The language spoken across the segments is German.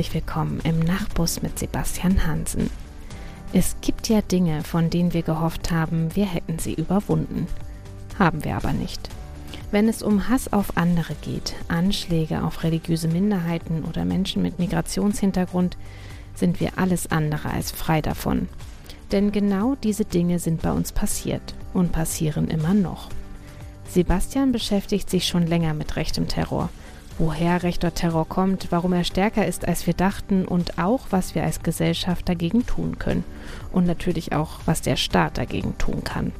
Herzlich willkommen im Nachbus mit Sebastian Hansen. Es gibt ja Dinge, von denen wir gehofft haben, wir hätten sie überwunden. Haben wir aber nicht. Wenn es um Hass auf andere geht, Anschläge auf religiöse Minderheiten oder Menschen mit Migrationshintergrund, sind wir alles andere als frei davon. Denn genau diese Dinge sind bei uns passiert und passieren immer noch. Sebastian beschäftigt sich schon länger mit rechtem Terror woher rechter Terror kommt, warum er stärker ist, als wir dachten und auch, was wir als Gesellschaft dagegen tun können und natürlich auch, was der Staat dagegen tun kann.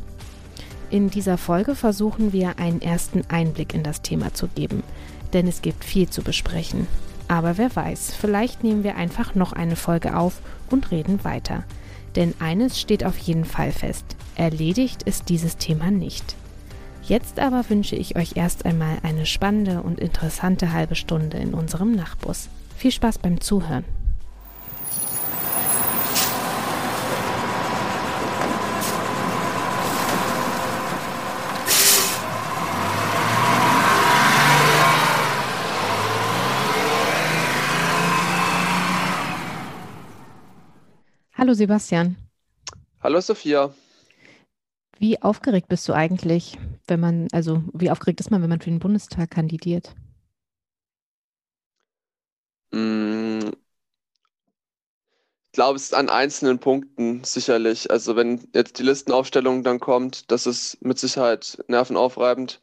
In dieser Folge versuchen wir einen ersten Einblick in das Thema zu geben, denn es gibt viel zu besprechen. Aber wer weiß, vielleicht nehmen wir einfach noch eine Folge auf und reden weiter. Denn eines steht auf jeden Fall fest, erledigt ist dieses Thema nicht. Jetzt aber wünsche ich euch erst einmal eine spannende und interessante halbe Stunde in unserem Nachtbus. Viel Spaß beim Zuhören. Hallo Sebastian. Hallo Sophia. Wie aufgeregt bist du eigentlich, wenn man, also wie aufgeregt ist man, wenn man für den Bundestag kandidiert? Mm, ich glaube, es ist an einzelnen Punkten sicherlich. Also wenn jetzt die Listenaufstellung dann kommt, das ist mit Sicherheit nervenaufreibend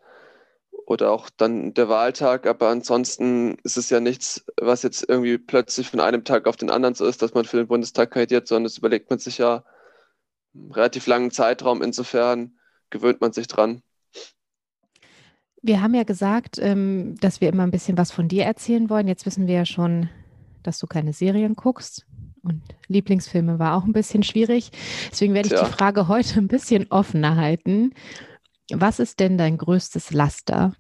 oder auch dann der Wahltag. Aber ansonsten ist es ja nichts, was jetzt irgendwie plötzlich von einem Tag auf den anderen so ist, dass man für den Bundestag kandidiert, sondern das überlegt man sich ja relativ langen Zeitraum. Insofern gewöhnt man sich dran. Wir haben ja gesagt, ähm, dass wir immer ein bisschen was von dir erzählen wollen. Jetzt wissen wir ja schon, dass du keine Serien guckst. Und Lieblingsfilme war auch ein bisschen schwierig. Deswegen werde ich Tja. die Frage heute ein bisschen offener halten. Was ist denn dein größtes Laster?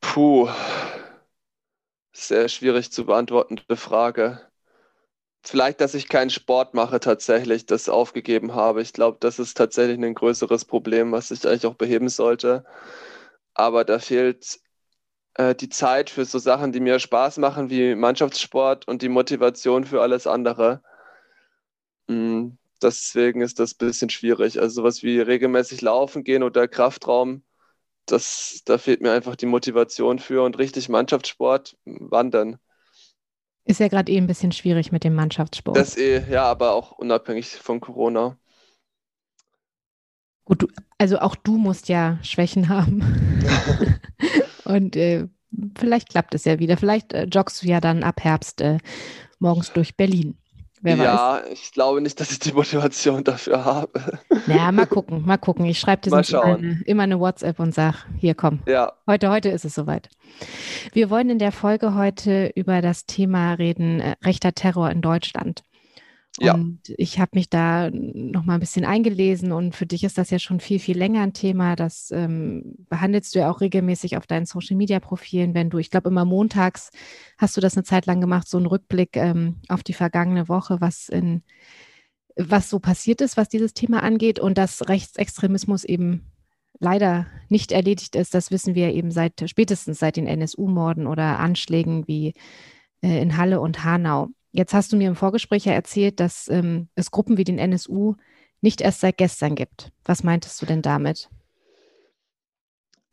Puh, sehr schwierig zu beantwortende Frage. Vielleicht, dass ich keinen Sport mache tatsächlich, das aufgegeben habe. Ich glaube, das ist tatsächlich ein größeres Problem, was ich eigentlich auch beheben sollte. Aber da fehlt äh, die Zeit für so Sachen, die mir Spaß machen, wie Mannschaftssport und die Motivation für alles andere. Mhm. Deswegen ist das ein bisschen schwierig. Also sowas wie regelmäßig laufen gehen oder Kraftraum, das, da fehlt mir einfach die Motivation für. Und richtig Mannschaftssport, wandern. Ist ja gerade eh ein bisschen schwierig mit dem Mannschaftssport. Das eh, ja, aber auch unabhängig von Corona. Gut, du, also auch du musst ja Schwächen haben. Und äh, vielleicht klappt es ja wieder. Vielleicht äh, joggst du ja dann ab Herbst äh, morgens durch Berlin. Wer ja, weiß. ich glaube nicht, dass ich die Motivation dafür habe. Naja, mal gucken, mal gucken. Ich schreibe dir immer eine, immer eine WhatsApp und sage, hier komm. Ja. Heute, heute ist es soweit. Wir wollen in der Folge heute über das Thema reden, äh, rechter Terror in Deutschland. Ja. Und ich habe mich da noch mal ein bisschen eingelesen und für dich ist das ja schon viel, viel länger ein Thema. Das ähm, behandelst du ja auch regelmäßig auf deinen Social-Media-Profilen, wenn du, ich glaube, immer montags hast du das eine Zeit lang gemacht, so einen Rückblick ähm, auf die vergangene Woche, was in was so passiert ist, was dieses Thema angeht und dass Rechtsextremismus eben leider nicht erledigt ist, das wissen wir eben seit spätestens seit den NSU-Morden oder Anschlägen wie äh, in Halle und Hanau. Jetzt hast du mir im Vorgespräch ja erzählt, dass ähm, es Gruppen wie den NSU nicht erst seit gestern gibt. Was meintest du denn damit?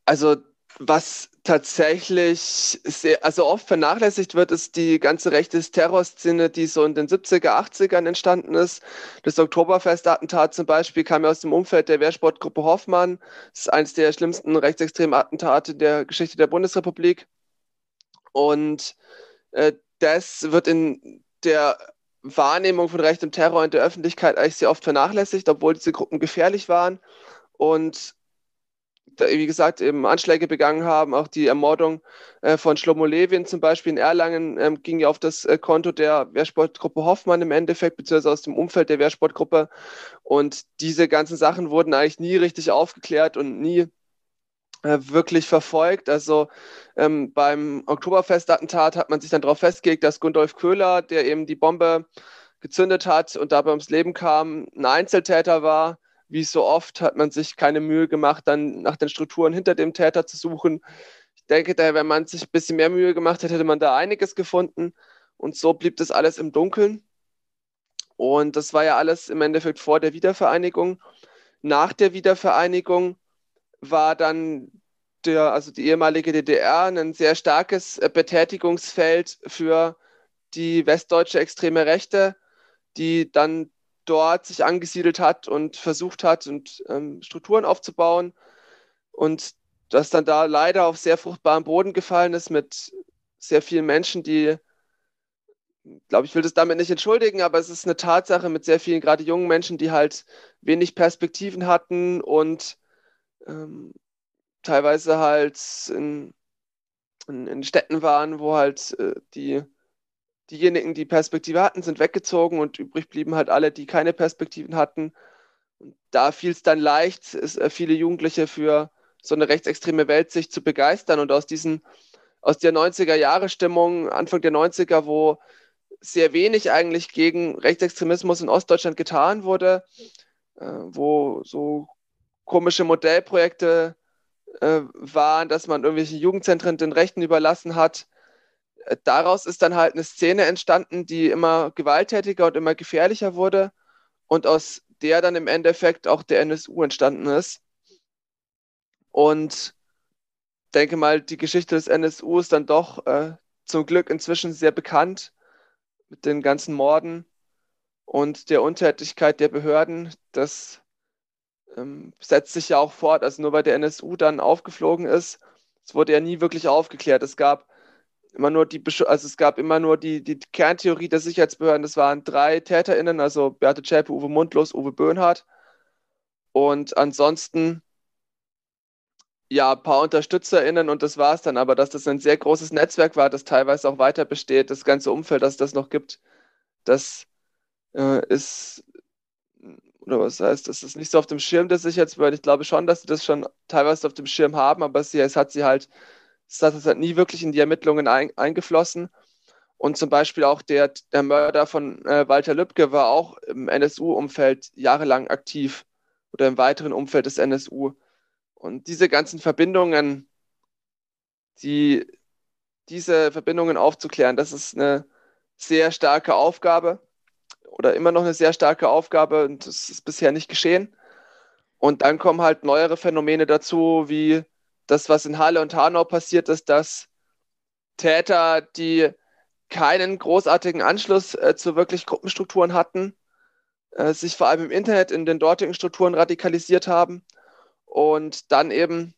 Also was tatsächlich sehr, also oft vernachlässigt wird, ist die ganze rechte Terrorszene, die so in den 70er, 80ern entstanden ist. Das Oktoberfest-Attentat zum Beispiel kam ja aus dem Umfeld der Wehrsportgruppe Hoffmann. Das ist eines der schlimmsten rechtsextremen Attentate der Geschichte der Bundesrepublik. Und äh, das wird in der Wahrnehmung von rechtem Terror in der Öffentlichkeit eigentlich sehr oft vernachlässigt, obwohl diese Gruppen gefährlich waren und wie gesagt, eben Anschläge begangen haben. Auch die Ermordung äh, von Schlomo Levin zum Beispiel in Erlangen ähm, ging ja auf das äh, Konto der Wehrsportgruppe Hoffmann im Endeffekt, beziehungsweise aus dem Umfeld der Wehrsportgruppe. Und diese ganzen Sachen wurden eigentlich nie richtig aufgeklärt und nie wirklich verfolgt. Also ähm, beim Oktoberfest-Attentat hat man sich dann darauf festgelegt, dass Gundolf Köhler, der eben die Bombe gezündet hat und dabei ums Leben kam, ein Einzeltäter war. Wie so oft hat man sich keine Mühe gemacht, dann nach den Strukturen hinter dem Täter zu suchen. Ich denke daher, wenn man sich ein bisschen mehr Mühe gemacht hätte, hätte man da einiges gefunden. Und so blieb das alles im Dunkeln. Und das war ja alles im Endeffekt vor der Wiedervereinigung. Nach der Wiedervereinigung war dann der, also die ehemalige DDR ein sehr starkes äh, Betätigungsfeld für die westdeutsche extreme Rechte, die dann dort sich angesiedelt hat und versucht hat und ähm, Strukturen aufzubauen. Und das dann da leider auf sehr fruchtbaren Boden gefallen ist mit sehr vielen Menschen, die, glaube ich, will das damit nicht entschuldigen, aber es ist eine Tatsache mit sehr vielen gerade jungen Menschen, die halt wenig Perspektiven hatten und ähm, teilweise halt in, in, in, Städten waren, wo halt äh, die diejenigen, die Perspektive hatten, sind weggezogen und übrig blieben halt alle, die keine Perspektiven hatten. Und da fiel es dann leicht, ist, äh, viele Jugendliche für so eine rechtsextreme Welt sich zu begeistern und aus diesen, aus der 90er-Jahre-Stimmung, Anfang der 90er, wo sehr wenig eigentlich gegen Rechtsextremismus in Ostdeutschland getan wurde, äh, wo so komische Modellprojekte äh, waren, dass man irgendwelche Jugendzentren den Rechten überlassen hat, daraus ist dann halt eine Szene entstanden, die immer gewalttätiger und immer gefährlicher wurde und aus der dann im Endeffekt auch der NSU entstanden ist. Und denke mal, die Geschichte des NSU ist dann doch äh, zum Glück inzwischen sehr bekannt mit den ganzen Morden und der Untätigkeit der Behörden. Das ähm, setzt sich ja auch fort. Also nur weil der NSU dann aufgeflogen ist, es wurde ja nie wirklich aufgeklärt. Es gab immer nur die, also es gab immer nur die, die Kerntheorie der Sicherheitsbehörden, das waren drei TäterInnen, also Beate Zschäpe, Uwe Mundlos, Uwe Böhnhardt. Und ansonsten, ja, ein paar UnterstützerInnen und das war es dann. Aber dass das ein sehr großes Netzwerk war, das teilweise auch weiter besteht, das ganze Umfeld, das es das noch gibt, das äh, ist, oder was heißt, das ist nicht so auf dem Schirm der Sicherheitsbehörden. Ich glaube schon, dass sie das schon teilweise auf dem Schirm haben, aber sie, es hat sie halt das hat halt nie wirklich in die Ermittlungen ein, eingeflossen. Und zum Beispiel auch der, der Mörder von äh, Walter Lübcke war auch im NSU-Umfeld jahrelang aktiv oder im weiteren Umfeld des NSU. Und diese ganzen Verbindungen, die, diese Verbindungen aufzuklären, das ist eine sehr starke Aufgabe oder immer noch eine sehr starke Aufgabe und das ist bisher nicht geschehen. Und dann kommen halt neuere Phänomene dazu, wie das, was in Halle und Hanau passiert ist, dass Täter, die keinen großartigen Anschluss äh, zu wirklich Gruppenstrukturen hatten, äh, sich vor allem im Internet in den dortigen Strukturen radikalisiert haben und dann eben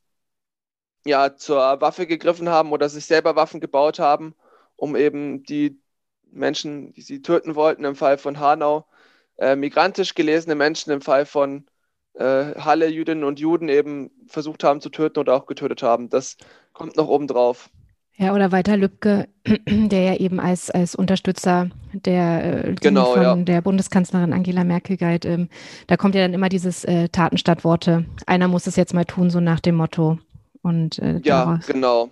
ja zur Waffe gegriffen haben oder sich selber Waffen gebaut haben, um eben die Menschen, die sie töten wollten, im Fall von Hanau, äh, migrantisch gelesene Menschen, im Fall von äh, Halle Jüdinnen und Juden eben versucht haben zu töten oder auch getötet haben. Das kommt noch oben drauf. Ja, oder Walter Lübcke, der ja eben als, als Unterstützer der, äh, genau, von ja. der Bundeskanzlerin Angela Merkel galt. Ähm, da kommt ja dann immer dieses äh, Taten statt Worte. Einer muss es jetzt mal tun, so nach dem Motto. Und, äh, ja, daraus. genau.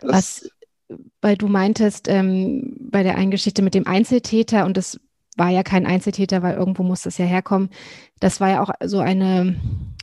Das Was, weil du meintest, ähm, bei der einen Geschichte mit dem Einzeltäter, und das war ja kein Einzeltäter, weil irgendwo muss das ja herkommen. Das war ja auch so eine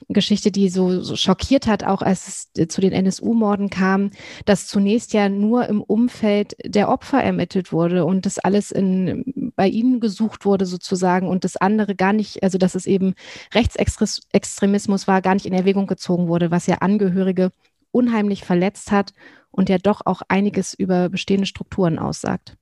Geschichte, die so, so schockiert hat, auch als es zu den NSU-Morden kam, dass zunächst ja nur im Umfeld der Opfer ermittelt wurde und das alles in, bei ihnen gesucht wurde sozusagen und das andere gar nicht, also dass es eben Rechtsextremismus war, gar nicht in Erwägung gezogen wurde, was ja Angehörige unheimlich verletzt hat und ja doch auch einiges über bestehende Strukturen aussagt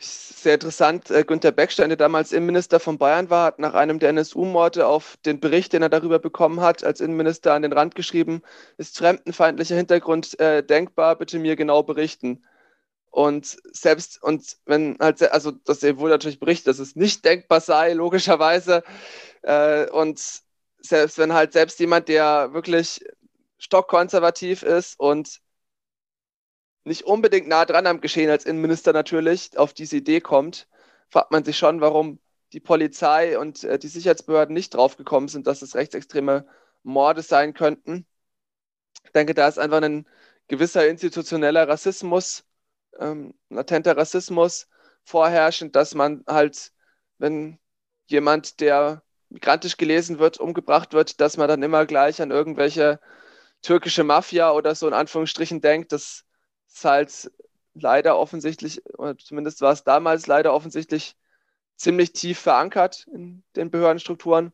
sehr interessant, äh, Günter Beckstein, der damals Innenminister von Bayern war, hat nach einem der NSU-Morde auf den Bericht, den er darüber bekommen hat, als Innenminister an den Rand geschrieben, ist fremdenfeindlicher Hintergrund äh, denkbar, bitte mir genau berichten. Und selbst, und wenn halt, also das wurde natürlich berichtet, dass es nicht denkbar sei, logischerweise. Äh, und selbst wenn halt selbst jemand, der wirklich stockkonservativ ist und nicht unbedingt nah dran am Geschehen als Innenminister natürlich auf diese Idee kommt, fragt man sich schon, warum die Polizei und äh, die Sicherheitsbehörden nicht draufgekommen sind, dass es rechtsextreme Morde sein könnten. Ich denke, da ist einfach ein gewisser institutioneller Rassismus, ähm, latenter Rassismus vorherrschend, dass man halt, wenn jemand, der migrantisch gelesen wird, umgebracht wird, dass man dann immer gleich an irgendwelche türkische Mafia oder so in Anführungsstrichen denkt, das ist halt leider offensichtlich, oder zumindest war es damals leider offensichtlich ziemlich tief verankert in den Behördenstrukturen.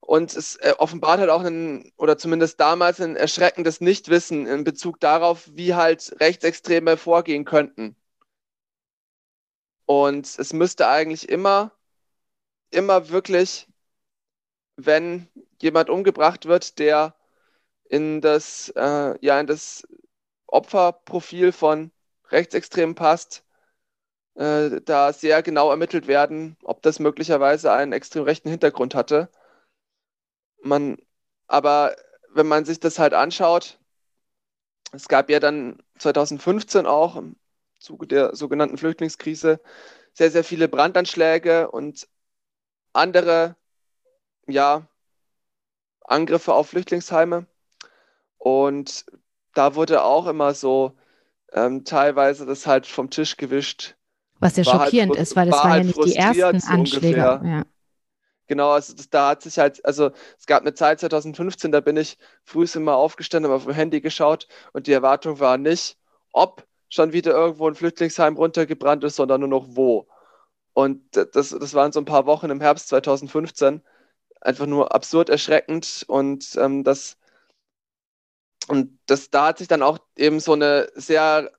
Und es äh, offenbart halt auch ein, oder zumindest damals ein erschreckendes Nichtwissen in Bezug darauf, wie halt Rechtsextreme vorgehen könnten. Und es müsste eigentlich immer, immer wirklich, wenn jemand umgebracht wird, der in das, äh, ja, in das Opferprofil von Rechtsextremen passt, äh, da sehr genau ermittelt werden, ob das möglicherweise einen extrem rechten Hintergrund hatte. Man, aber wenn man sich das halt anschaut, es gab ja dann 2015 auch im Zuge der sogenannten Flüchtlingskrise sehr, sehr viele Brandanschläge und andere, ja, Angriffe auf Flüchtlingsheime. Und da wurde auch immer so ähm, teilweise das halt vom Tisch gewischt. Was ja halt schockierend halt, ist, weil das war waren halt ja nicht die ersten Anschläge. Ja. Genau, also das, da hat sich halt, also es gab eine Zeit 2015, da bin ich früh immer aufgestanden, habe auf dem Handy geschaut und die Erwartung war nicht, ob schon wieder irgendwo ein Flüchtlingsheim runtergebrannt ist, sondern nur noch wo. Und das, das waren so ein paar Wochen im Herbst 2015. Einfach nur absurd erschreckend und ähm, das und das, da hat sich dann auch eben so eine sehr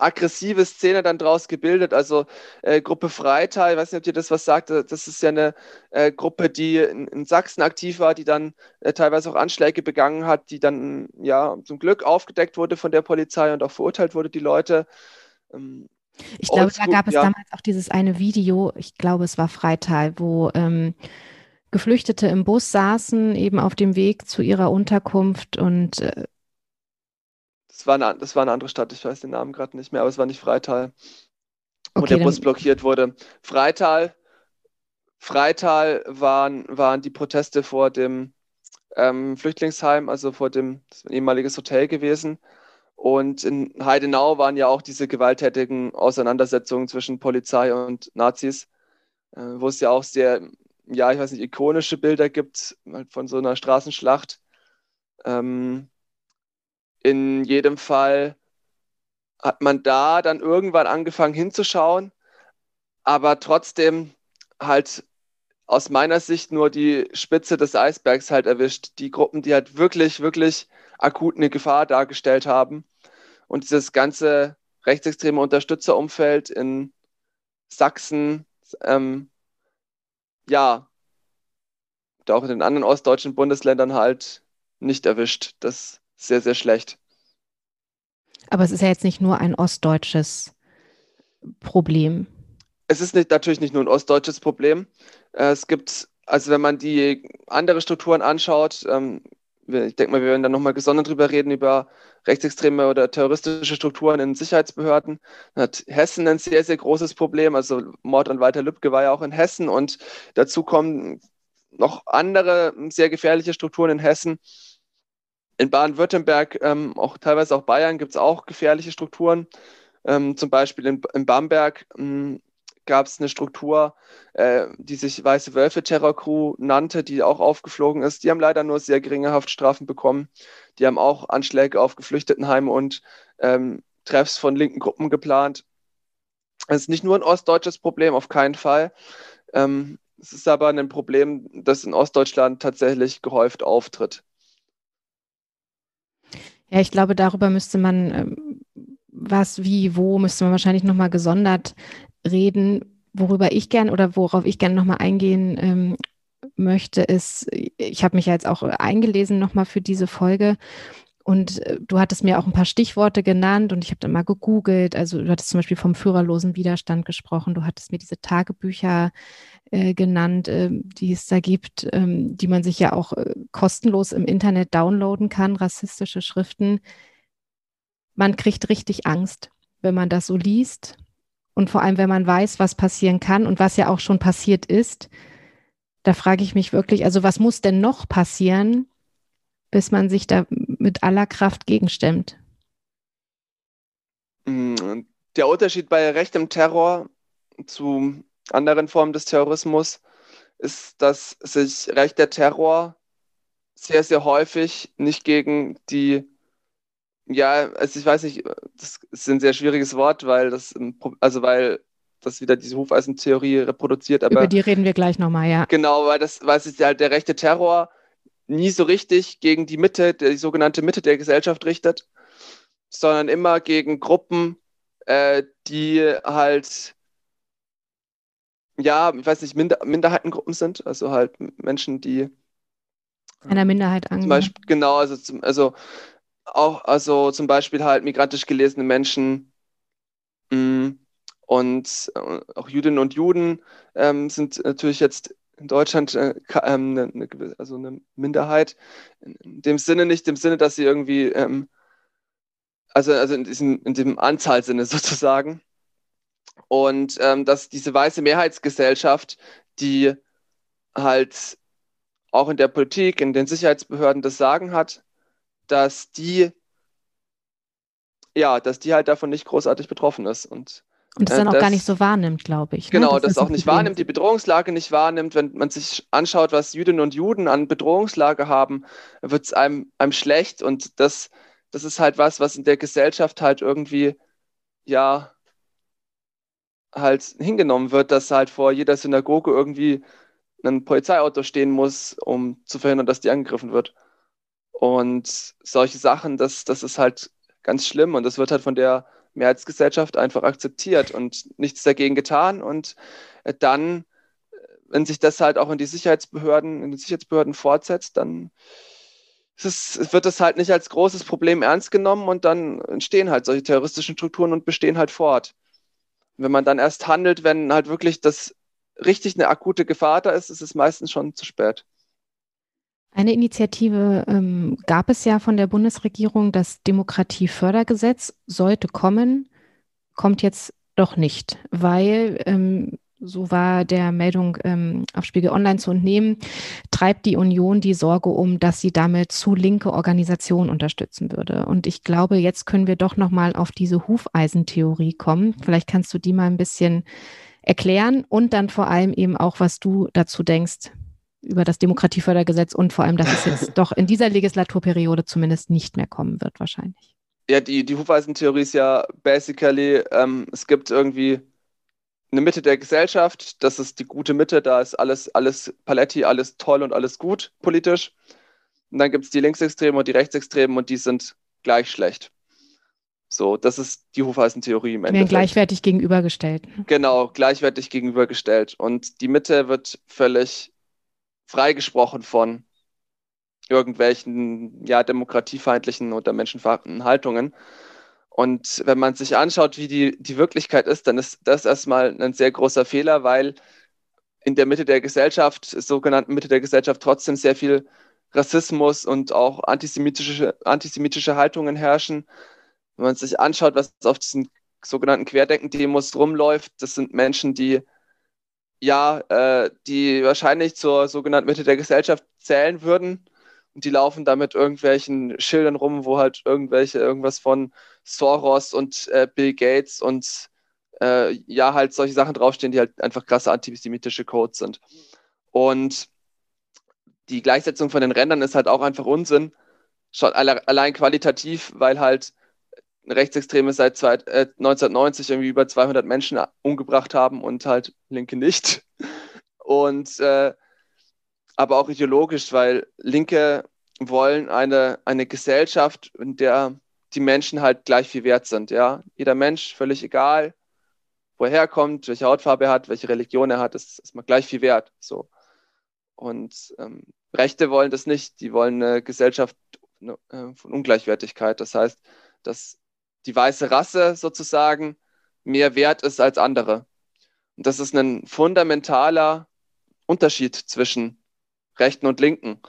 aggressive Szene dann draus gebildet. Also äh, Gruppe Freital, ich weiß nicht, ob ihr das was sagt, das ist ja eine äh, Gruppe, die in, in, Sachsen aktiv war, die dann äh, teilweise auch Anschläge begangen hat, die dann ja zum Glück aufgedeckt wurde von der Polizei und auch verurteilt wurde, die Leute. Ähm, ich glaube, da gab es ja. damals auch dieses eine Video, ich glaube, es war Freital, wo ähm, Geflüchtete im Bus saßen, eben auf dem Weg zu ihrer Unterkunft und das war, eine, das war eine andere Stadt, ich weiß den Namen gerade nicht mehr, aber es war nicht Freital, wo okay, der Bus blockiert wurde. Freital, Freital waren, waren die Proteste vor dem ähm, Flüchtlingsheim, also vor dem, ehemaliges Hotel gewesen. Und in Heidenau waren ja auch diese gewalttätigen Auseinandersetzungen zwischen Polizei und Nazis, äh, wo es ja auch sehr, ja, ich weiß nicht, ikonische Bilder gibt halt von so einer Straßenschlacht. Ähm, in jedem Fall hat man da dann irgendwann angefangen hinzuschauen, aber trotzdem halt aus meiner Sicht nur die Spitze des Eisbergs halt erwischt. Die Gruppen, die halt wirklich, wirklich akut eine Gefahr dargestellt haben. Und dieses ganze rechtsextreme Unterstützerumfeld in Sachsen, ähm, ja, auch in den anderen ostdeutschen Bundesländern halt nicht erwischt. Das sehr, sehr schlecht. Aber es ist ja jetzt nicht nur ein ostdeutsches Problem. Es ist nicht, natürlich nicht nur ein ostdeutsches Problem. Äh, es gibt, also wenn man die andere Strukturen anschaut, ähm, ich denke mal, wir werden dann nochmal gesondert drüber reden, über rechtsextreme oder terroristische Strukturen in Sicherheitsbehörden. Dann hat Hessen ein sehr, sehr großes Problem. Also Mord an Walter Lübcke war ja auch in Hessen und dazu kommen noch andere sehr gefährliche Strukturen in Hessen in Baden-Württemberg, ähm, auch teilweise auch Bayern, gibt es auch gefährliche Strukturen. Ähm, zum Beispiel in, in Bamberg ähm, gab es eine Struktur, äh, die sich Weiße Wölfe Terror Crew nannte, die auch aufgeflogen ist. Die haben leider nur sehr geringe Haftstrafen bekommen. Die haben auch Anschläge auf Geflüchtetenheime und ähm, Treffs von linken Gruppen geplant. Es ist nicht nur ein ostdeutsches Problem, auf keinen Fall. Ähm, es ist aber ein Problem, das in Ostdeutschland tatsächlich gehäuft auftritt. Ja, ich glaube, darüber müsste man, ähm, was, wie, wo, müsste man wahrscheinlich nochmal gesondert reden. Worüber ich gern oder worauf ich gerne nochmal eingehen ähm, möchte, ist, ich habe mich ja jetzt auch eingelesen nochmal für diese Folge und äh, du hattest mir auch ein paar Stichworte genannt und ich habe dann mal gegoogelt. Also du hattest zum Beispiel vom führerlosen Widerstand gesprochen. Du hattest mir diese Tagebücher äh, genannt, äh, die es da gibt, ähm, die man sich ja auch äh, kostenlos im Internet downloaden kann, rassistische Schriften. Man kriegt richtig Angst, wenn man das so liest. Und vor allem, wenn man weiß, was passieren kann und was ja auch schon passiert ist. Da frage ich mich wirklich, also was muss denn noch passieren, bis man sich da mit aller Kraft gegenstemmt? Mm, der Unterschied bei rechtem Terror zu anderen Formen des Terrorismus ist, dass sich rechter Terror sehr, sehr häufig nicht gegen die, ja, also ich weiß nicht, das ist ein sehr schwieriges Wort, weil das, also weil das wieder diese Hufeisentheorie reproduziert. Aber Über die reden wir gleich nochmal, ja. Genau, weil das, weil es ist halt der rechte Terror nie so richtig gegen die Mitte, die sogenannte Mitte der Gesellschaft richtet, sondern immer gegen Gruppen, äh, die halt, ja, ich weiß nicht, Minder Minderheitengruppen sind, also halt Menschen, die einer Minderheit angehören. Genau, also, zum, also auch, also zum Beispiel halt migrantisch gelesene Menschen mh, mm, und äh, auch Jüdinnen und Juden ähm, sind natürlich jetzt in Deutschland äh, ähm, eine, eine, also eine Minderheit. In dem Sinne nicht, im Sinne, dass sie irgendwie, ähm, also, also in, diesem, in dem Anzahlsinne sozusagen. Und ähm, dass diese weiße Mehrheitsgesellschaft, die halt auch in der Politik, in den Sicherheitsbehörden das Sagen hat, dass die, ja, dass die halt davon nicht großartig betroffen ist. Und und das dann auch das, gar nicht so wahrnimmt, glaube ich. Ne? Genau, ne? das, das auch nicht wahrnimmt, die Bedrohungslage nicht wahrnimmt. Wenn man sich anschaut, was Jüdinnen und Juden an Bedrohungslage haben, wird es einem, einem schlecht. Und das, das ist halt was, was in der Gesellschaft halt irgendwie, ja, halt hingenommen wird, dass halt vor jeder Synagoge irgendwie ein Polizeiauto stehen muss, um zu verhindern, dass die angegriffen wird. Und solche Sachen, das, das ist halt ganz schlimm und das wird halt von der Mehrheitsgesellschaft einfach akzeptiert und nichts dagegen getan. Und äh, dann, äh, wenn sich das halt auch in die Sicherheitsbehörden, in den Sicherheitsbehörden fortsetzt, dann es, wird das halt nicht als großes Problem ernst genommen und dann entstehen halt solche terroristischen Strukturen und bestehen halt fort. Wenn man dann erst handelt, wenn halt wirklich das richtig eine akute Gefahr da ist, ist es meistens schon zu spät. Eine Initiative ähm, gab es ja von der Bundesregierung, das Demokratiefördergesetz sollte kommen, kommt jetzt doch nicht, weil, ähm, so war der Meldung ähm, auf Spiegel Online zu entnehmen, treibt die Union die Sorge um, dass sie damit zu linke Organisationen unterstützen würde. Und ich glaube, jetzt können wir doch nochmal auf diese Hufeisentheorie kommen. Vielleicht kannst du die mal ein bisschen erklären und dann vor allem eben auch, was du dazu denkst, über das Demokratiefördergesetz und vor allem, dass es jetzt doch in dieser Legislaturperiode zumindest nicht mehr kommen wird, wahrscheinlich. Ja, die, die Hufeisentheorie ist ja basically, ähm, es gibt irgendwie eine Mitte der Gesellschaft, das ist die gute Mitte, da ist alles, alles Paletti, alles toll und alles gut politisch. Und dann gibt es die Linksextremen und die Rechtsextremen und die sind gleich schlecht. So, das ist die Hufeisentheorie im Endeffekt. Werden gleichwertig gegenübergestellt. Genau, gleichwertig gegenübergestellt. Und die Mitte wird völlig freigesprochen von irgendwelchen ja, demokratiefeindlichen oder menschenverachtenden Haltungen. Und wenn man sich anschaut, wie die, die Wirklichkeit ist, dann ist das erstmal ein sehr großer Fehler, weil in der Mitte der Gesellschaft, sogenannten Mitte der Gesellschaft, trotzdem sehr viel Rassismus und auch antisemitische, antisemitische Haltungen herrschen. Wenn man sich anschaut, was auf diesen sogenannten Querdenken-Demos rumläuft, das sind Menschen, die ja, äh, die wahrscheinlich zur sogenannten Mitte der Gesellschaft zählen würden. Und die laufen da mit irgendwelchen Schildern rum, wo halt irgendwelche, irgendwas von Soros und äh, Bill Gates und äh, ja, halt solche Sachen draufstehen, die halt einfach krasse antisemitische Codes sind. Und die Gleichsetzung von den Rändern ist halt auch einfach Unsinn. Schon allein qualitativ, weil halt Rechtsextreme seit zwei, äh, 1990 irgendwie über 200 Menschen umgebracht haben und halt Linke nicht. Und äh, aber auch ideologisch, weil Linke wollen eine, eine Gesellschaft, in der die Menschen halt gleich viel wert sind. Ja? Jeder Mensch, völlig egal, woher er kommt, welche Hautfarbe er hat, welche Religion er hat, ist, ist mal gleich viel wert. So. Und ähm, Rechte wollen das nicht, die wollen eine Gesellschaft ne, äh, von Ungleichwertigkeit. Das heißt, dass die weiße Rasse sozusagen mehr wert ist als andere. Und das ist ein fundamentaler Unterschied zwischen Rechten und Linken.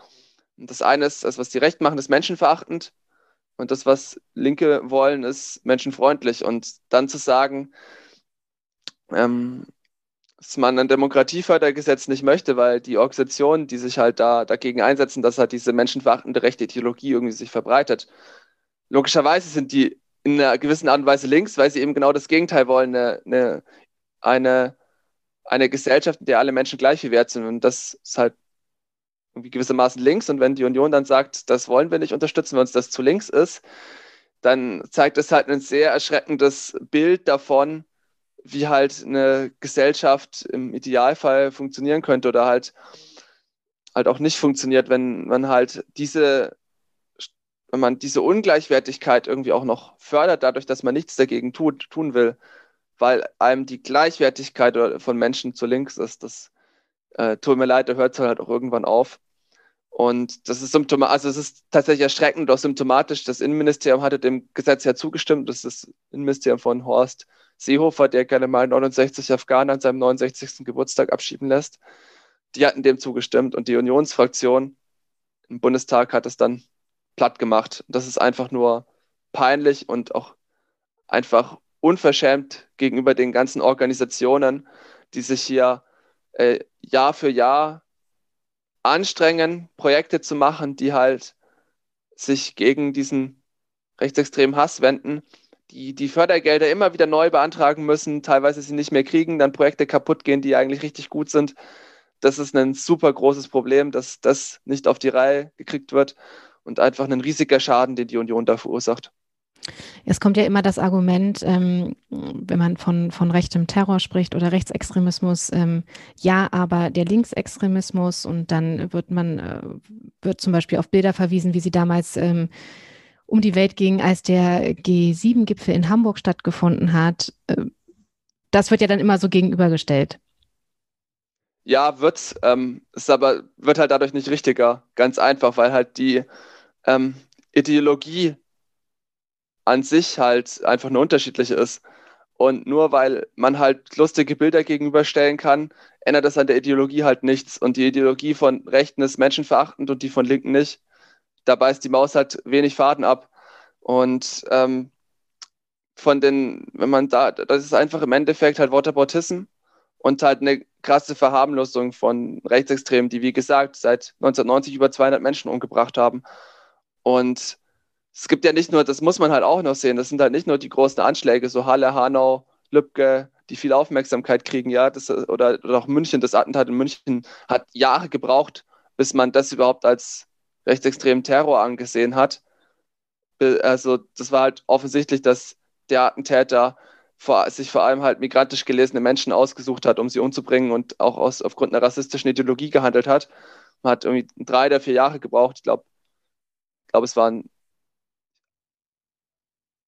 Und das eine ist, das, was die Rechten machen, ist menschenverachtend. Und das, was Linke wollen, ist menschenfreundlich. Und dann zu sagen, ähm, dass man ein Demokratiefördergesetz nicht möchte, weil die Organisationen, die sich halt da dagegen einsetzen, dass halt diese menschenverachtende rechte Ideologie irgendwie sich verbreitet. Logischerweise sind die in einer gewissen Art und Weise links, weil sie eben genau das Gegenteil wollen, eine, eine, eine, eine Gesellschaft, in der alle Menschen gleich viel wert sind. Und das ist halt irgendwie gewissermaßen links. Und wenn die Union dann sagt, das wollen wir nicht unterstützen, weil uns das zu links ist, dann zeigt es halt ein sehr erschreckendes Bild davon, wie halt eine Gesellschaft im Idealfall funktionieren könnte oder halt halt auch nicht funktioniert, wenn man halt diese wenn man diese Ungleichwertigkeit irgendwie auch noch fördert, dadurch, dass man nichts dagegen tut, tun will, weil einem die Gleichwertigkeit von Menschen zu links ist. Das äh, tut mir leid, da hört es halt auch irgendwann auf. Und das ist symptomatisch, also es ist tatsächlich erschreckend, auch symptomatisch. Das Innenministerium hatte dem Gesetz ja zugestimmt. Das ist das Innenministerium von Horst Seehofer, der gerne mal 69 Afghanen an seinem 69. Geburtstag abschieben lässt. Die hatten dem zugestimmt und die Unionsfraktion im Bundestag hat es dann platt gemacht. Das ist einfach nur peinlich und auch einfach unverschämt gegenüber den ganzen Organisationen, die sich hier äh, Jahr für Jahr anstrengen, Projekte zu machen, die halt sich gegen diesen rechtsextremen Hass wenden, die die Fördergelder immer wieder neu beantragen müssen, teilweise sie nicht mehr kriegen, dann Projekte kaputt gehen, die eigentlich richtig gut sind. Das ist ein super großes Problem, dass das nicht auf die Reihe gekriegt wird und einfach ein riesiger Schaden, den die Union da verursacht. Es kommt ja immer das Argument, ähm, wenn man von, von rechtem Terror spricht oder Rechtsextremismus, ähm, ja, aber der Linksextremismus und dann wird man, äh, wird zum Beispiel auf Bilder verwiesen, wie sie damals ähm, um die Welt gingen, als der G7-Gipfel in Hamburg stattgefunden hat. Äh, das wird ja dann immer so gegenübergestellt. Ja, wird's. Ähm, ist aber wird halt dadurch nicht richtiger. Ganz einfach, weil halt die ähm, Ideologie an sich halt einfach eine unterschiedliche ist. Und nur weil man halt lustige Bilder gegenüberstellen kann, ändert das an der Ideologie halt nichts. Und die Ideologie von Rechten ist menschenverachtend und die von Linken nicht. Da beißt die Maus halt wenig Faden ab. Und ähm, von den, wenn man da, das ist einfach im Endeffekt halt Whataboutism und halt eine krasse Verharmlosung von Rechtsextremen, die wie gesagt seit 1990 über 200 Menschen umgebracht haben. Und es gibt ja nicht nur, das muss man halt auch noch sehen, das sind halt nicht nur die großen Anschläge, so Halle, Hanau, Lübcke, die viel Aufmerksamkeit kriegen, ja, das, oder, oder auch München, das Attentat in München hat Jahre gebraucht, bis man das überhaupt als rechtsextremen Terror angesehen hat. Also das war halt offensichtlich, dass der Attentäter vor, sich vor allem halt migrantisch gelesene Menschen ausgesucht hat, um sie umzubringen und auch aus, aufgrund einer rassistischen Ideologie gehandelt hat. Man hat irgendwie drei oder vier Jahre gebraucht. Ich glaube, glaube, es waren,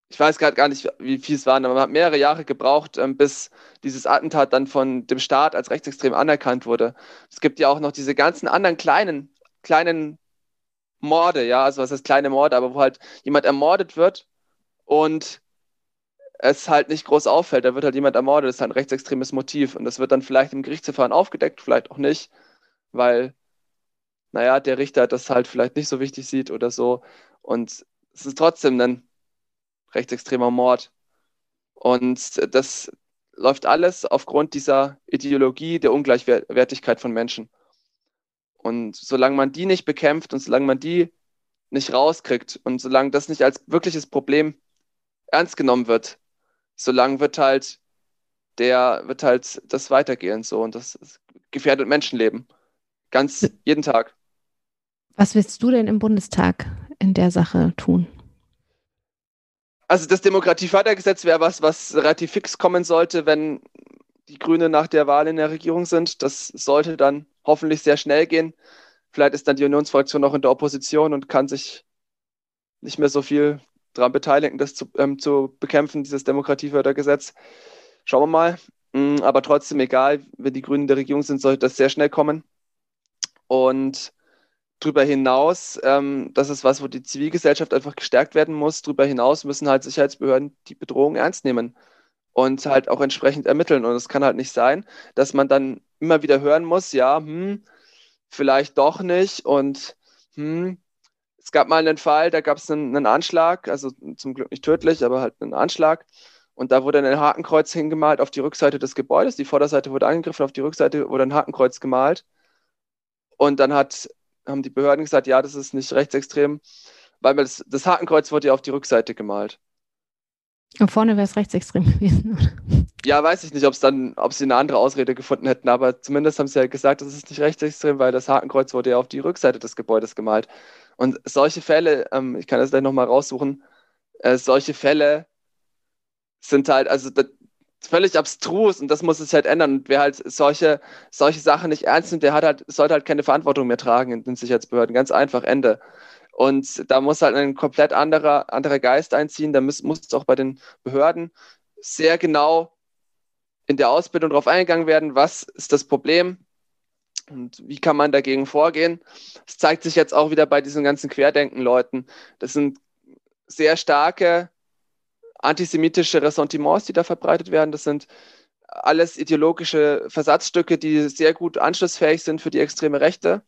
ich weiß gerade gar nicht, wie viel es waren, aber man hat mehrere Jahre gebraucht, ähm, bis dieses Attentat dann von dem Staat als rechtsextrem anerkannt wurde. Es gibt ja auch noch diese ganzen anderen kleinen, kleinen Morde, ja, also was heißt kleine Morde, aber wo halt jemand ermordet wird und es halt nicht groß auffällt, da wird halt jemand ermordet, das ist halt ein rechtsextremes Motiv und das wird dann vielleicht im Gerichtsverfahren aufgedeckt, vielleicht auch nicht, weil naja, der Richter das halt vielleicht nicht so wichtig sieht oder so. Und es ist trotzdem ein rechtsextremer Mord. Und das läuft alles aufgrund dieser Ideologie der Ungleichwertigkeit von Menschen. Und solange man die nicht bekämpft und solange man die nicht rauskriegt und solange das nicht als wirkliches Problem ernst genommen wird, solange wird halt der, wird halt das weitergehen so und das gefährdet Menschenleben. Ganz jeden Tag. Was willst du denn im Bundestag in der Sache tun? Also das Demokratiefördergesetz wäre was, was relativ fix kommen sollte, wenn die Grünen nach der Wahl in der Regierung sind. Das sollte dann hoffentlich sehr schnell gehen. Vielleicht ist dann die Unionsfraktion noch in der Opposition und kann sich nicht mehr so viel daran beteiligen, das zu, ähm, zu bekämpfen, dieses Demokratiefördergesetz. Schauen wir mal. Mm, aber trotzdem, egal, wenn die Grünen in der Regierung sind, sollte das sehr schnell kommen. Und Darüber hinaus, ähm, das ist was, wo die Zivilgesellschaft einfach gestärkt werden muss. Darüber hinaus müssen halt Sicherheitsbehörden die Bedrohung ernst nehmen und halt auch entsprechend ermitteln. Und es kann halt nicht sein, dass man dann immer wieder hören muss, ja, hm, vielleicht doch nicht. Und hm, es gab mal einen Fall, da gab es einen, einen, Anschlag, also zum Glück nicht tödlich, aber halt einen Anschlag. Und da wurde ein Hakenkreuz hingemalt auf die Rückseite des Gebäudes. Die Vorderseite wurde angegriffen, auf die Rückseite wurde ein Hakenkreuz gemalt. Und dann hat haben die Behörden gesagt, ja, das ist nicht rechtsextrem, weil das, das Hakenkreuz wurde ja auf die Rückseite gemalt. Und vorne wäre es rechtsextrem gewesen, oder? Ja, weiß ich nicht, ob es dann, ob sie eine andere Ausrede gefunden hätten, aber zumindest haben sie ja gesagt, es ist nicht rechtsextrem, weil das Hakenkreuz wurde ja auf die Rückseite des Gebäudes gemalt. Und solche Fälle, ähm, ich kann das gleich nochmal raussuchen, äh, solche Fälle sind halt, also das, völlig abstrus und das muss es halt ändern. Und wer halt solche, solche Sachen nicht ernst nimmt, der hat halt, sollte halt keine Verantwortung mehr tragen in den Sicherheitsbehörden. Ganz einfach, Ende. Und da muss halt ein komplett anderer, anderer Geist einziehen. Da muss, muss auch bei den Behörden sehr genau in der Ausbildung darauf eingegangen werden, was ist das Problem und wie kann man dagegen vorgehen. Das zeigt sich jetzt auch wieder bei diesen ganzen Querdenken-Leuten. Das sind sehr starke antisemitische Ressentiments, die da verbreitet werden. Das sind alles ideologische Versatzstücke, die sehr gut anschlussfähig sind für die extreme Rechte.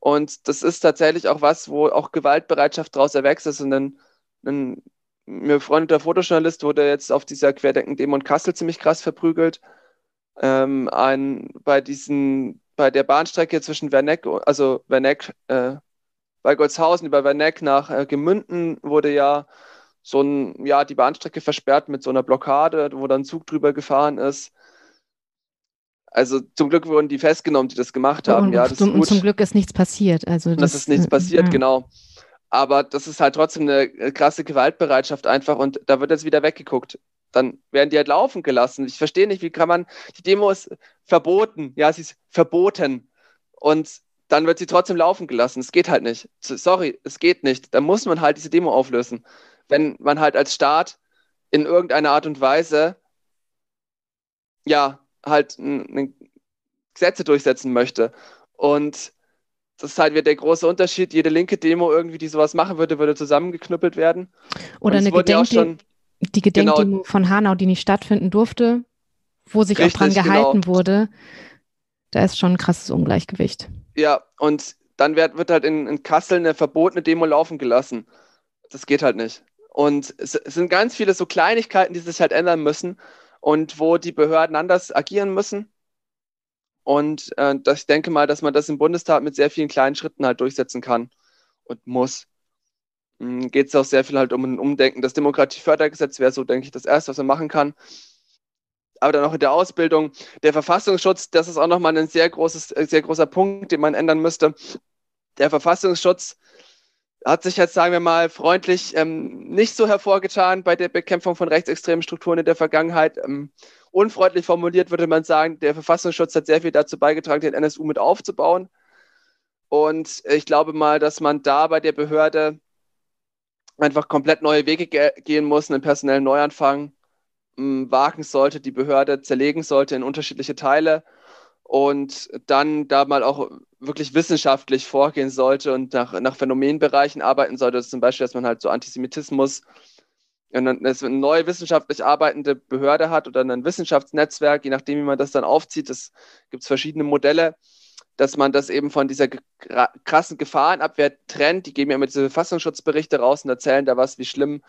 Und das ist tatsächlich auch was, wo auch Gewaltbereitschaft daraus erwächst. Also ein, ein mir befreundeter Fotojournalist wurde jetzt auf dieser Querdenken-Demo Kassel ziemlich krass verprügelt. Ähm, ein, bei diesen, bei der Bahnstrecke zwischen Werneck, also Werneck, äh, bei Golzhausen über Werneck nach äh, Gemünden wurde ja so ein, ja, die Bahnstrecke versperrt mit so einer Blockade, wo dann ein Zug drüber gefahren ist. Also zum Glück wurden die festgenommen, die das gemacht haben. Und, ja, das zum, zum Glück ist nichts passiert. Also das, das ist nichts passiert, ja. genau. Aber das ist halt trotzdem eine krasse Gewaltbereitschaft einfach und da wird jetzt wieder weggeguckt. Dann werden die halt laufen gelassen. Ich verstehe nicht, wie kann man, die Demo ist verboten, ja, sie ist verboten. Und dann wird sie trotzdem laufen gelassen. Es geht halt nicht. Sorry, es geht nicht. Da muss man halt diese Demo auflösen wenn man halt als Staat in irgendeiner Art und Weise ja halt Gesetze durchsetzen möchte. Und das ist halt wieder der große Unterschied. Jede linke Demo irgendwie, die sowas machen würde, würde zusammengeknüppelt werden. Oder eine Gedenk ja die Gedenkdemo genau, von Hanau, die nicht stattfinden durfte, wo sich richtig, auch dran gehalten genau. wurde. Da ist schon ein krasses Ungleichgewicht. Ja, und dann wird, wird halt in, in Kassel eine verbotene Demo laufen gelassen. Das geht halt nicht. Und es, sind ganz viele so Kleinigkeiten, die sich halt ändern müssen und wo die Behörden anders agieren müssen. Und äh, das, ich denke mal, dass man das im Bundestag mit sehr vielen kleinen Schritten halt durchsetzen kann und muss. Hm, Geht es auch sehr viel halt um ein Umdenken. Das Demokratiefördergesetz wäre so, denke ich, das Erste, was man machen kann. Aber dann auch in der Ausbildung. Der Verfassungsschutz, das ist auch nochmal ein sehr, großes, sehr großer Punkt, den man ändern müsste. Der Verfassungsschutz hat sich jetzt, sagen wir mal, freundlich ähm, nicht so hervorgetan bei der Bekämpfung von rechtsextremen Strukturen in der Vergangenheit. Ähm, unfreundlich formuliert würde man sagen, der Verfassungsschutz hat sehr viel dazu beigetragen, den NSU mit aufzubauen. Und ich glaube mal, dass man da bei der Behörde einfach komplett neue Wege ge gehen muss, einen personellen Neuanfang ähm, wagen sollte, die Behörde zerlegen sollte in unterschiedliche Teile und dann da mal auch wirklich wissenschaftlich vorgehen sollte und nach, nach Phänomenbereichen arbeiten sollte. zum Beispiel, dass man halt so Antisemitismus, eine neue wissenschaftlich arbeitende Behörde hat oder ein Wissenschaftsnetzwerk, je nachdem, wie man das dann aufzieht. Es gibt verschiedene Modelle, dass man das eben von dieser krassen Gefahrenabwehr trennt. Die geben ja immer diese Verfassungsschutzberichte raus und erzählen da was, wie schlimm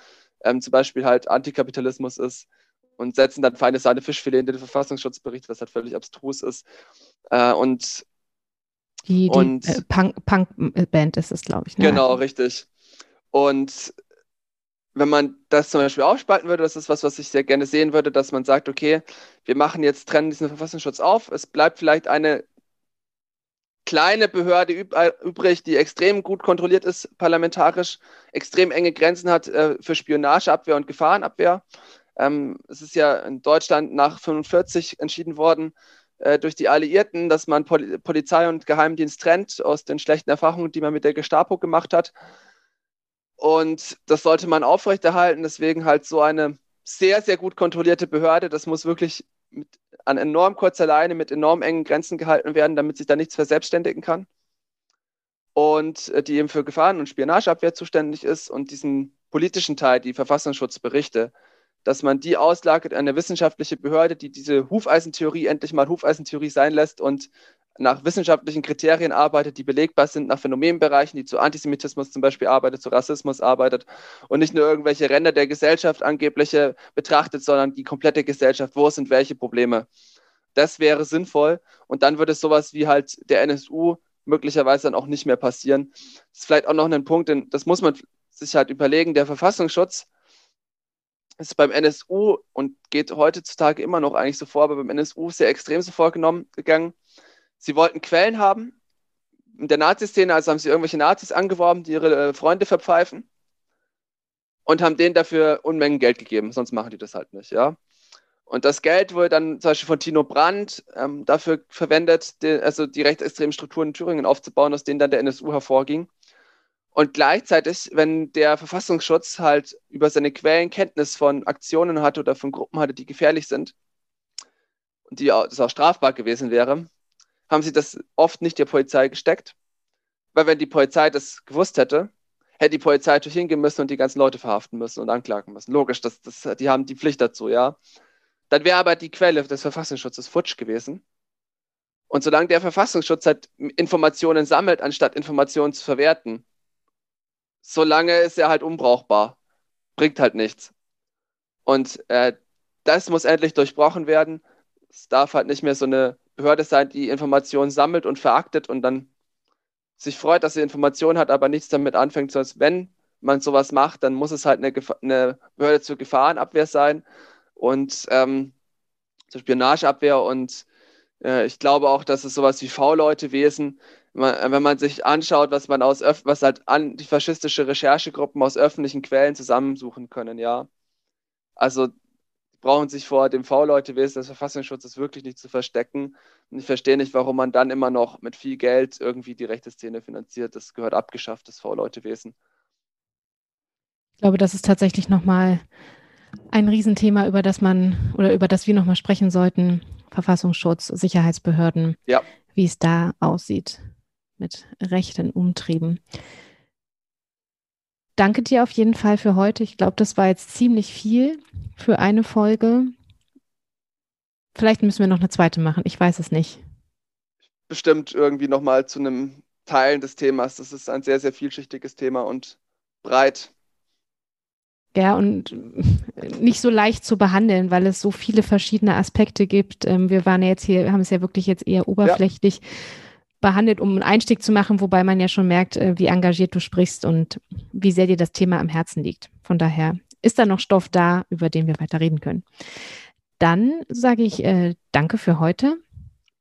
ähm, zum Beispiel halt Antikapitalismus ist und setzen dann feine Sahne Fischfilet in den Verfassungsschutzbericht, was halt völlig abstrus ist. Äh, und die, die und, äh, Punk-Band Punk ist es, glaube ich. Ne? Genau, richtig. Und wenn man das zum Beispiel aufspalten würde, das ist was, was ich sehr gerne sehen würde, dass man sagt, okay, wir machen jetzt, trennen diesen Verfassungsschutz auf, es bleibt vielleicht eine kleine Behörde äh, übrig, die extrem gut kontrolliert ist, parlamentarisch, extrem enge Grenzen hat äh, für Spionageabwehr und Gefahrenabwehr. Ähm, es ist ja in Deutschland nach 1945 entschieden worden äh, durch die Alliierten, dass man Pol Polizei und Geheimdienst trennt aus den schlechten Erfahrungen, die man mit der Gestapo gemacht hat. Und das sollte man aufrechterhalten. Deswegen halt so eine sehr, sehr gut kontrollierte Behörde. Das muss wirklich mit, an enorm kurzer Leine mit enorm engen Grenzen gehalten werden, damit sich da nichts verselbstständigen kann. Und äh, die eben für Gefahren- und Spionageabwehr zuständig ist und diesen politischen Teil, die Verfassungsschutzberichte, dass man die auslagert an eine wissenschaftliche Behörde, die diese Hufeisentheorie endlich mal Hufeisentheorie sein lässt und nach wissenschaftlichen Kriterien arbeitet, die belegbar sind, nach Phänomenbereichen, die zu Antisemitismus zum Beispiel arbeitet, zu Rassismus arbeitet und nicht nur irgendwelche Ränder der Gesellschaft angebliche betrachtet, sondern die komplette Gesellschaft, wo sind welche Probleme. Das wäre sinnvoll und dann würde sowas wie halt der NSU möglicherweise dann auch nicht mehr passieren. Das ist vielleicht auch noch ein Punkt, denn das muss man sich halt überlegen. Der Verfassungsschutz ist beim NSU und geht heutzutage immer noch eigentlich so vor, aber beim NSU sehr extrem so vorgenommen gegangen. Sie wollten Quellen haben. In der Nazi-Szene, also haben sie irgendwelche Nazis angeworben, die ihre äh, Freunde verpfeifen und haben denen dafür Unmengen Geld gegeben, sonst machen die das halt nicht, ja. Und das Geld wurde dann zum Beispiel von Tino Brandt ähm, dafür verwendet, die, also die rechtsextremen Strukturen in Thüringen aufzubauen, aus denen dann der NSU hervorging. Und gleichzeitig, wenn der Verfassungsschutz halt über seine Quellen Kenntnis von Aktionen hatte oder von Gruppen hatte, die gefährlich sind und die das auch strafbar gewesen wäre, haben sie das oft nicht der Polizei gesteckt. Weil wenn die Polizei das gewusst hätte, hätte die Polizei natürlich hingehen müssen und die ganzen Leute verhaften müssen und anklagen müssen. Logisch, das, das, die haben die Pflicht dazu, ja. Dann wäre aber die Quelle des Verfassungsschutzes futsch gewesen. Und solange der Verfassungsschutz halt Informationen sammelt, anstatt Informationen zu verwerten, solange ist er halt unbrauchbar. Bringt halt nichts. Und äh, das muss endlich durchbrochen werden. Es darf halt nicht mehr so eine Behörde sein, die Informationen sammelt und veraktet und dann sich freut, dass sie Informationen hat, aber nichts damit anfängt. Sondern wenn man sowas macht, dann muss es halt eine, eine Behörde zur Gefahrenabwehr sein und ähm, zur Spionageabwehr. Und äh, ich glaube auch, dass es sowas wie V-Leute-Wesen wenn man sich anschaut, was man aus was halt antifaschistische Recherchegruppen aus öffentlichen Quellen zusammensuchen können, ja. Also brauchen sich vor dem V-Leute-Wesen des Verfassungsschutzes wirklich nicht zu verstecken. Und ich verstehe nicht, warum man dann immer noch mit viel Geld irgendwie die rechte Szene finanziert. Das gehört abgeschafft, das V-Leute-Wesen. Ich glaube, das ist tatsächlich nochmal ein Riesenthema, über das man oder über das wir nochmal sprechen sollten. Verfassungsschutz, Sicherheitsbehörden, ja. wie es da aussieht mit rechten Umtrieben. Danke dir auf jeden Fall für heute. Ich glaube, das war jetzt ziemlich viel für eine Folge. Vielleicht müssen wir noch eine zweite machen. Ich weiß es nicht. Bestimmt irgendwie nochmal zu einem Teil des Themas. Das ist ein sehr, sehr vielschichtiges Thema und breit. Ja, und nicht so leicht zu behandeln, weil es so viele verschiedene Aspekte gibt. Ähm, wir waren ja jetzt hier, haben es ja wirklich jetzt eher oberflächlich. Ja behandelt, um einen Einstieg zu machen, wobei man ja schon merkt, äh, wie engagiert du sprichst und wie sehr dir das Thema am Herzen liegt. Von daher ist da noch Stoff da, über den wir weiter reden können. Dann sage ich äh, danke für heute.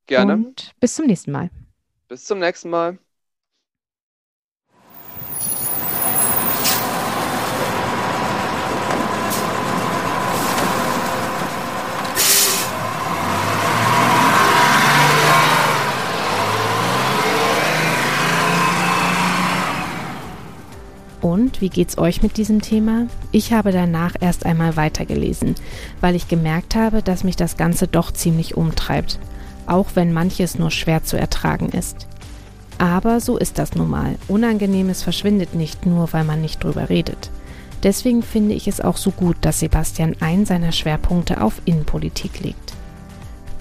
Gerne. Und bis zum nächsten Mal. Bis zum nächsten Mal. Wie geht's euch mit diesem Thema? Ich habe danach erst einmal weitergelesen, weil ich gemerkt habe, dass mich das Ganze doch ziemlich umtreibt, auch wenn manches nur schwer zu ertragen ist. Aber so ist das nun mal. Unangenehmes verschwindet nicht nur, weil man nicht drüber redet. Deswegen finde ich es auch so gut, dass Sebastian einen seiner Schwerpunkte auf Innenpolitik legt.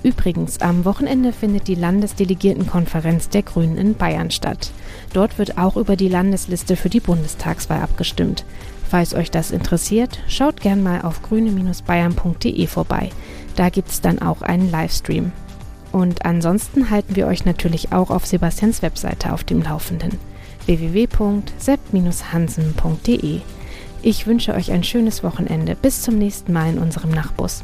Übrigens, am Wochenende findet die Landesdelegiertenkonferenz der Grünen in Bayern statt. Dort wird auch über die Landesliste für die Bundestagswahl abgestimmt. Falls euch das interessiert, schaut gern mal auf grüne-bayern.de vorbei. Da gibt es dann auch einen Livestream. Und ansonsten halten wir euch natürlich auch auf Sebastians Webseite auf dem Laufenden www.sepp-hansen.de. Ich wünsche euch ein schönes Wochenende. Bis zum nächsten Mal in unserem Nachbus.